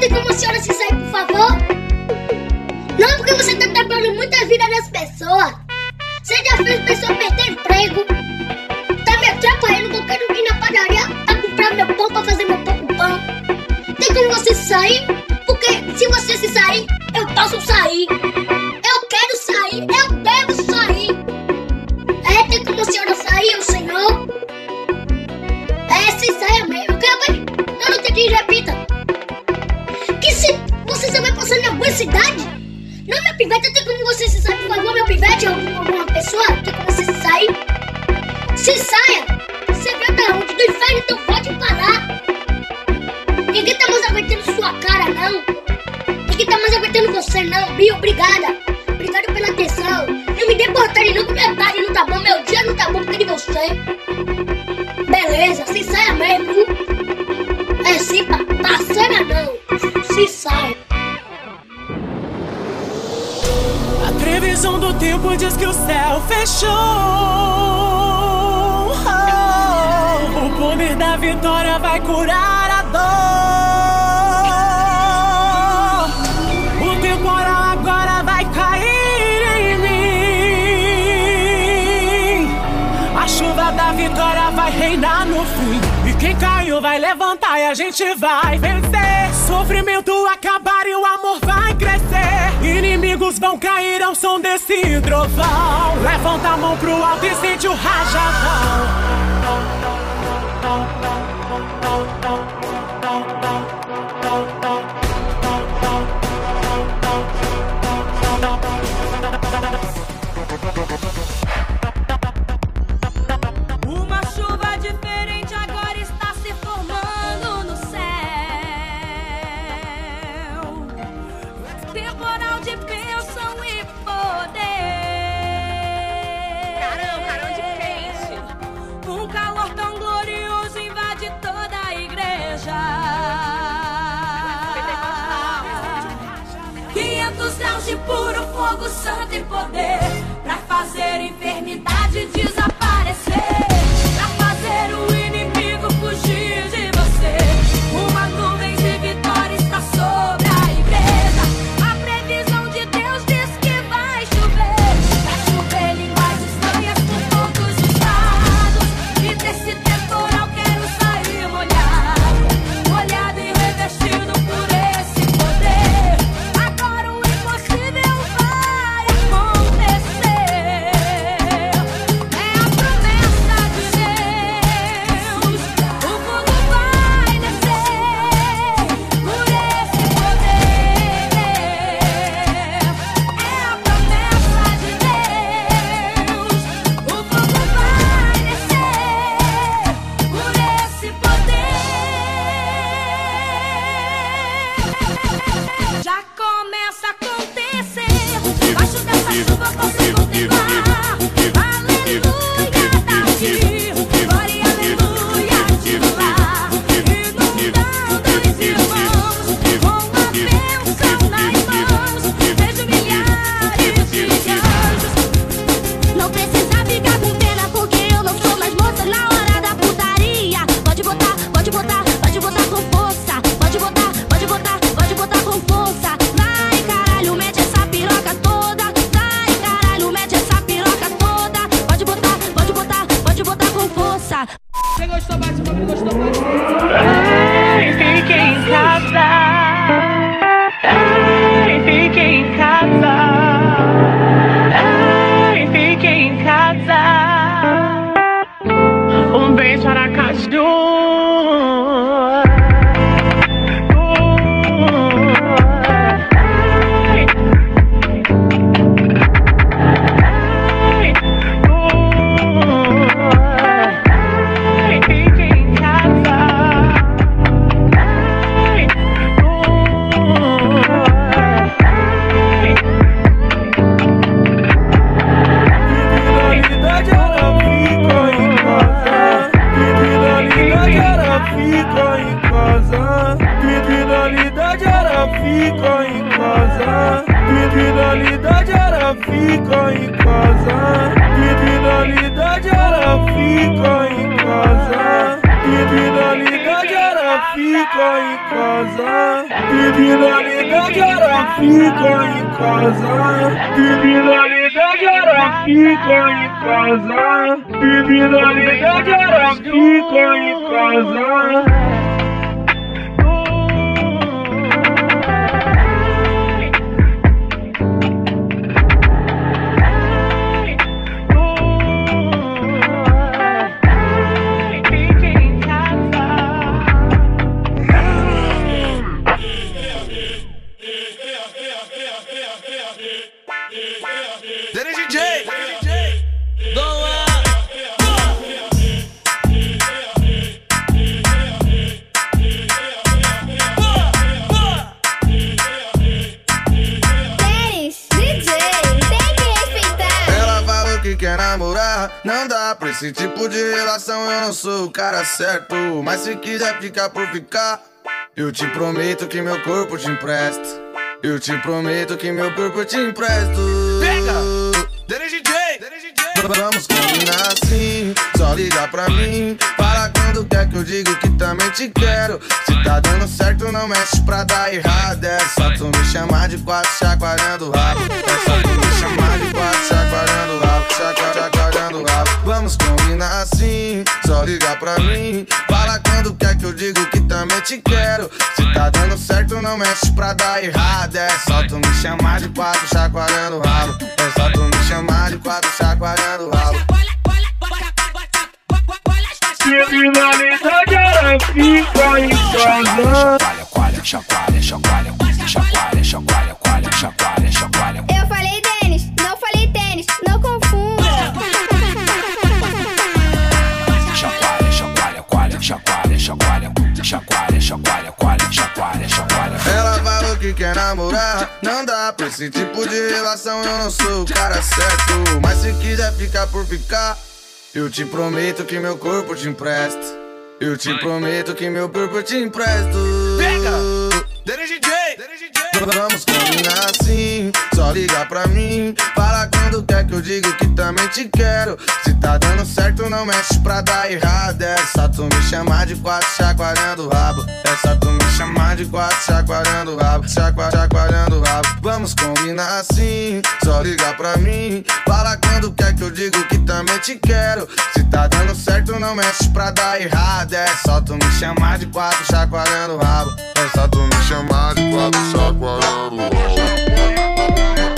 Tem como a senhora se sair, por favor? Não, porque você tá atrapalhando muita vida das pessoas. Você já fez pessoa perder emprego. Tá me atrapalhando que eu quero ir na padaria pra comprar meu pão pra fazer meu pão com pão. Tem como você sair? Porque se você se sair, eu posso sair. Eu quero sair, eu devo sair. É, tem como a senhora sair, senhor? É, se saia mesmo. Que eu, não repita. Que cidade? Não, meu pivete, tem como você se sair, por favor, meu pivete, alguma, pessoa? Tem como você se sair? Se saia! Você veio da onde? Do inferno, então pode parar! Ninguém tá mais aguentando sua cara, não! Ninguém tá mais aguentando você, não! Bia, obrigada! Obrigada pela atenção! Não me dê não, que minha tarde não tá bom, meu dia não tá bom por causa de você! Beleza, se saia mesmo! É sim, pa parceira não! Se saia! Previsão do tempo diz que o céu fechou. Oh, o poder da vitória vai curar a dor. O temporal agora vai cair em mim. A chuva da vitória vai reinar no fim. Quem caiu vai levantar e a gente vai vencer. Sofrimento acabar e o amor vai crescer. Inimigos vão cair ao som desse trovão. Levanta a mão pro alto e sente o rajadão. Uma de bênção e poder. Caramba, caramba de peixe. Um calor tão glorioso invade toda a igreja. 500 graus de puro fogo, santo e poder. Pra fazer enfermidade desaparecer. того, что мы casa. Criminalidade ela fica em casa. Criminalidade ela fica em casa. Criminalidade ela fica em casa. De relação eu não sou o cara certo. Mas se quiser ficar por ficar, eu te prometo que meu corpo te empresto. Eu te prometo que meu corpo te empresto. Pega! DJ! Vamos combinar assim, só liga pra mim. Fala quando quer que eu digo que também te quero. Se tá dando certo, não mexe pra dar errado. É só tu me chamar de quatro chacoalhando o rabo. É só tu me chamar de quatro chacoalhando o rabo. Chacoalhando Vamos combinar assim, só liga pra mim. Fala quando quer que eu digo que também te quero. Se tá dando certo, não mexe pra dar errado. É só tu me chamar de quatro chacoalhando o rabo. É só tu me chamar de quatro chacoalhando o rabo. Criminalidade ela fica em casa. Chacoalha, chacoalha, chacoalha, chacoalha, namorar, não dá pra esse tipo de relação. Eu não sou o cara certo, mas se quiser ficar por ficar. Eu te prometo que meu corpo te empresto. Eu te prometo que meu corpo te empresto. Pega! DJ! Vamos combinar assim, só liga pra mim. Fala quando quer que eu digo que também te quero. Se tá dando certo, não mexe pra dar errado. É só tu me chamar de quatro chacoalhando o rabo. É só tu me chamar de quatro chacoalhando o rabo. Chacoalhando, chacoalhando o rabo. Vamos combinar assim, só liga pra mim. Fala quando quer que eu digo que também te quero. Se tá dando certo, não mexe pra dar errado. É só tu me chamar de quatro chacoalhando o rabo. É só tu me chamar de quatro chacoalhando ah, Yeah.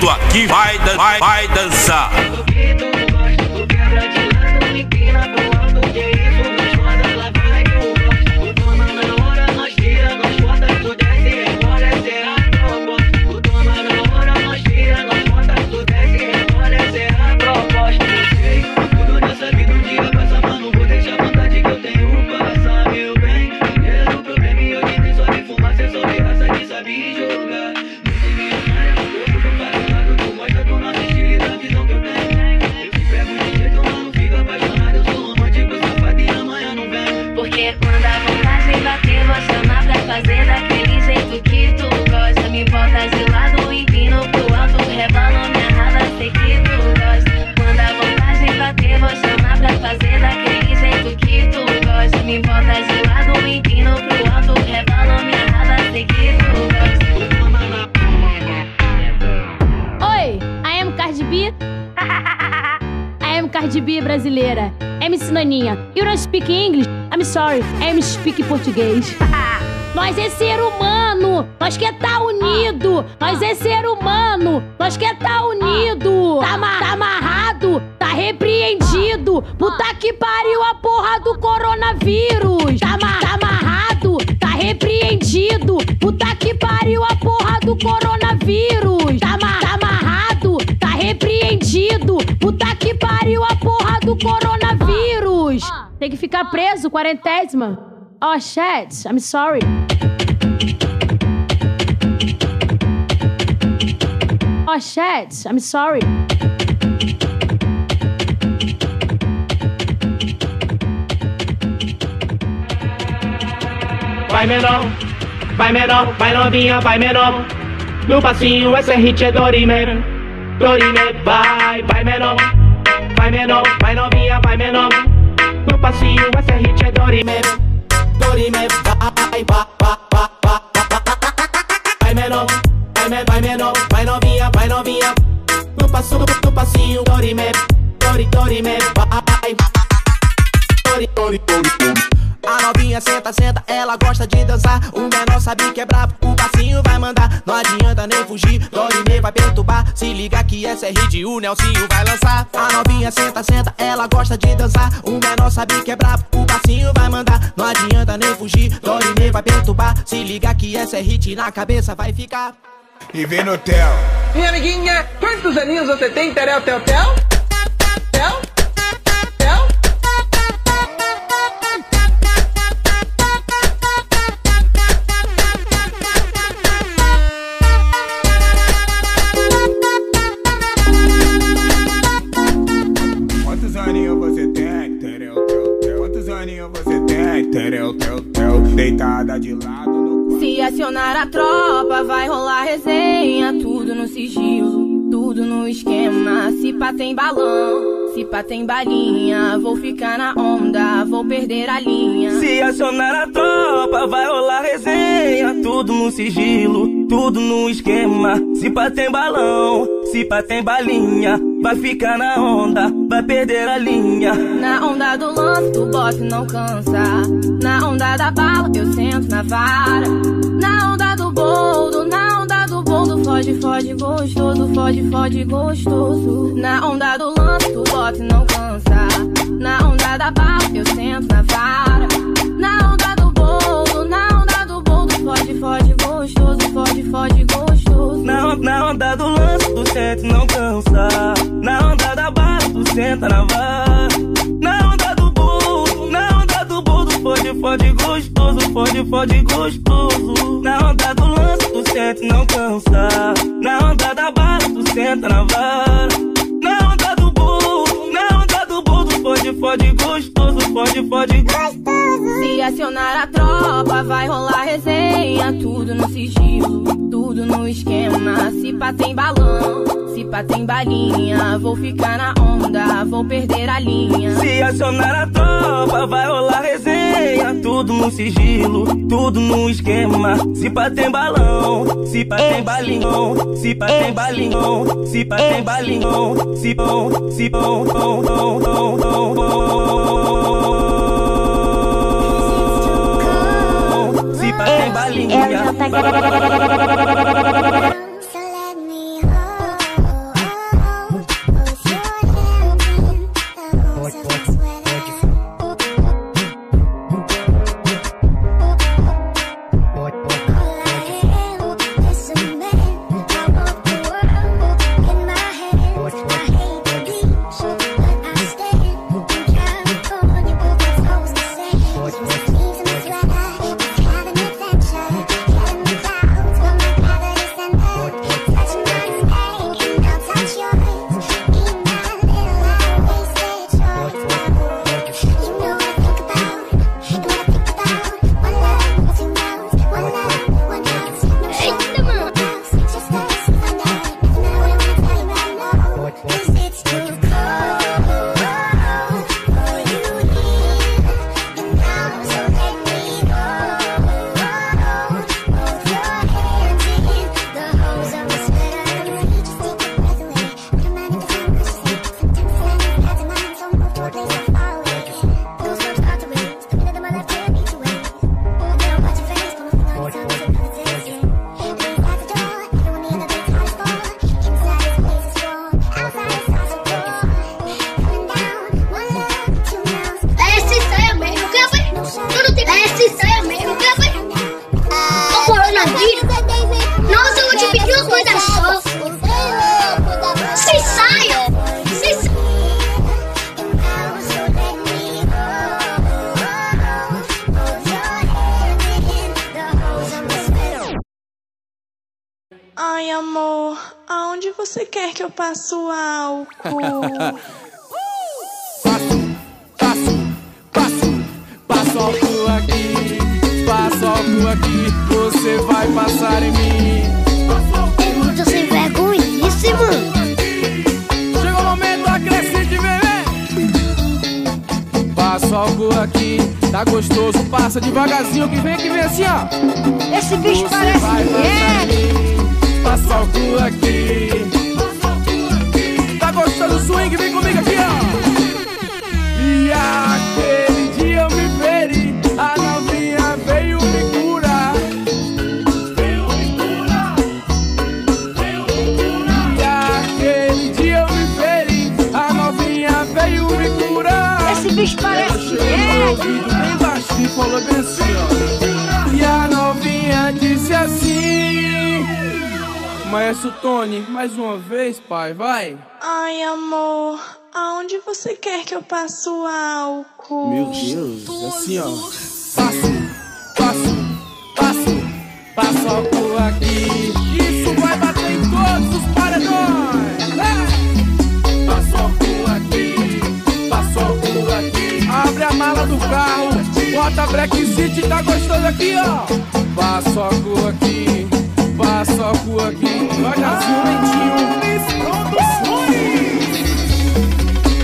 tu aqui vai, vai, vai dançar. Português. Nós é ser humano, nós quer tá unido. Nós é ser humano, nós quer tá unido. Tá, ama- tá amarrado, tá repreendido. Puta que pariu a porra do coronavírus. Tá, ama- tá amarrado, tá repreendido. Puta que pariu a porra do coronavírus. Tá, ama- tá amarrado, tá repreendido. Puta que pariu a porra do coronavírus. Tem que ficar preso, quarentésima. Oh, shit, I'm sorry. Oh, shit, I'm sorry. Vai menor, vai menor, vai novinha, vai menor. No passinho esse hit é Dorime. Dorime, vai, vai menor. Vai menor, vai novinha, vai menor. No passinho esse hit é Dorime. Dorime, vai, vai, vai, vai, vai, vai. Vai menor, vai, me- vai menor, vai novinha, vai novinha. No passo, no passinho Dorime. Dori, Dorime, vai. Dori, Dori, Dori, Dori. A novinha senta, senta, ela gosta de dançar. O menor sabe que é brabo, o passinho vai. Não adianta nem fugir, Dorime vai perturbar. Se liga que essa é hit, o Nelsinho vai lançar. A novinha senta, senta, ela gosta de dançar. O menor sabe que é brabo, o passinho vai mandar. Não adianta nem fugir, Dorime vai perturbar. Se liga que essa é hit, na cabeça vai ficar. E vem no tel. Minha amiguinha, quantos aninhos você tem, Terel? Tel? Tereu, teu, teu. Deitada de lado no Se acionar a tropa, vai rolar resenha. Tudo no sigilo, tudo no esquema. Se pá tem balão, se pá tem balinha. Vou ficar na onda, vou perder a linha. Se acionar a tropa, vai rolar resenha. Tudo no sigilo, tudo no esquema. Se pá tem balão, se pá tem balinha. Vai ficar na onda, vai perder a linha. Na onda do lance, tu bota e não cansa. Na onda da bala, eu sento na vara. Na onda do boldo, na onda do boldo, foge, foge gostoso, foge, foge gostoso. Na onda do lance, tu bota e não cansa. Na onda da bala, eu sento na vara. Na onda do boldo, na onda do boldo, foge, foge gostoso, foge, foge gostoso. Na, na onda do lance, tu sente não cansa. Na onda da bala, tu senta na vara. Na onda do boldo, na onda do boldo, fode, fode gostoso, fode, fode gostoso. Na onda do lance, tu sente não cansa. Na onda da bala, tu senta na vara. Na onda do boldo, na onda do boldo, fode, fode gostoso, fode, fode gostoso. Se acionar a tropa, vai rolar resenha. Tudo no sigilo, tudo no esquema. Se pá tem balão, se pá tem balinha. Vou ficar na onda, vou perder a linha. Se acionar a tropa, vai rolar resenha. Tudo no sigilo, tudo no esquema. Se pá tem balão, se pá tem balinhão. Se pá tem balinhão, se pá tem balinhão. Se pão, se pão, pão, pão, pão, pão, pão. Se pá você quer que eu passe o álcool? Passo álcool aqui, passo álcool aqui, você vai passar em mim. É muito sem vergonhíssimo. Chegou o momento da crescente, bebê. Passo álcool aqui, tá gostoso, passa devagarzinho que vem que vem assim, ó. Esse bicho Você parece passar é. Passa álcool aqui. Do swing? Vem comigo aqui, ó. E aquele dia eu me feri, a novinha veio me curar. E aquele dia eu me feri, a novinha veio me curar. Esse bicho parece meu ouvido bem baixinho falou bem assim, ó. Maestro Tony, mais uma vez, pai, vai. Ai, amor, aonde você quer que eu passe o álcool? Meu Deus, assim ó. Passo, passo, passo, passo álcool aqui. Isso vai bater em todos os paredões. Passo álcool aqui, passo álcool aqui. Abre a mala do carro, bota Black City, tá gostoso aqui, ó. Passo álcool aqui, passa a rua aqui. Olha as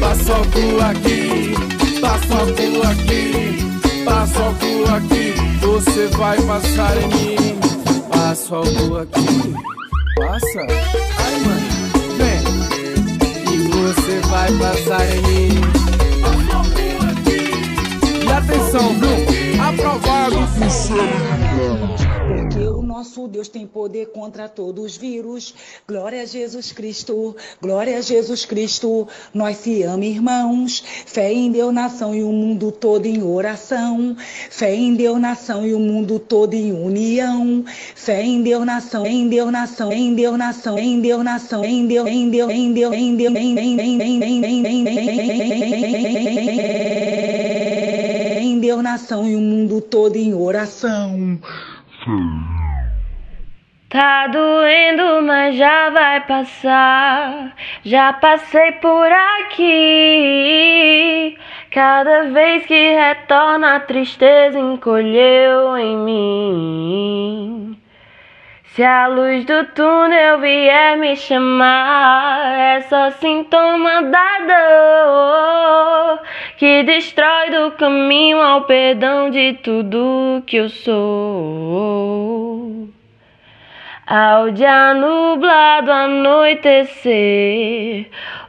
Passa a rua aqui, passa a rua aqui, passa a rua aqui. Você vai passar em mim. Passa a rua aqui, passa. Ai, mano, vem. E você vai passar em mim. E atenção, viu? Aprovado. Porque eu nosso Deus tem poder contra todos os vírus. Glória a Jesus Cristo, glória a Jesus Cristo. Nós se amamos, irmãos. Fé em Deus, nação e o mundo todo em oração. Fé em Deus, nação e o mundo todo em união. Fé em Deus, nação, em Deus, nação, em Deus, nação, em Deus, nação, em Deus, em Deus, em Deus, em Deus, em em em em em em em Deus, nação e o mundo todo em oração. Tá doendo, mas já vai passar. Já passei por aqui. Cada vez que retorna, a tristeza encolheu em mim. Se a luz do túnel vier me chamar, é só sintoma da dor que destrói do caminho ao perdão de tudo que eu sou. Ao dia nublado anoitecer,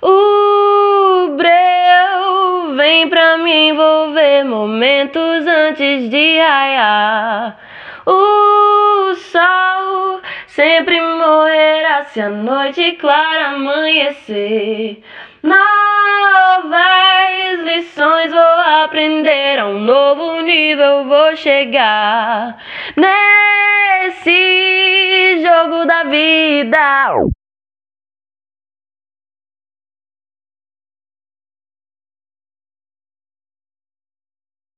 o breu vem pra me envolver momentos antes de raiar. O sol sempre morrerá se a noite clara amanhecer. Novas lições vou aprender, a um novo nível vou chegar. Nesse jogo da vida.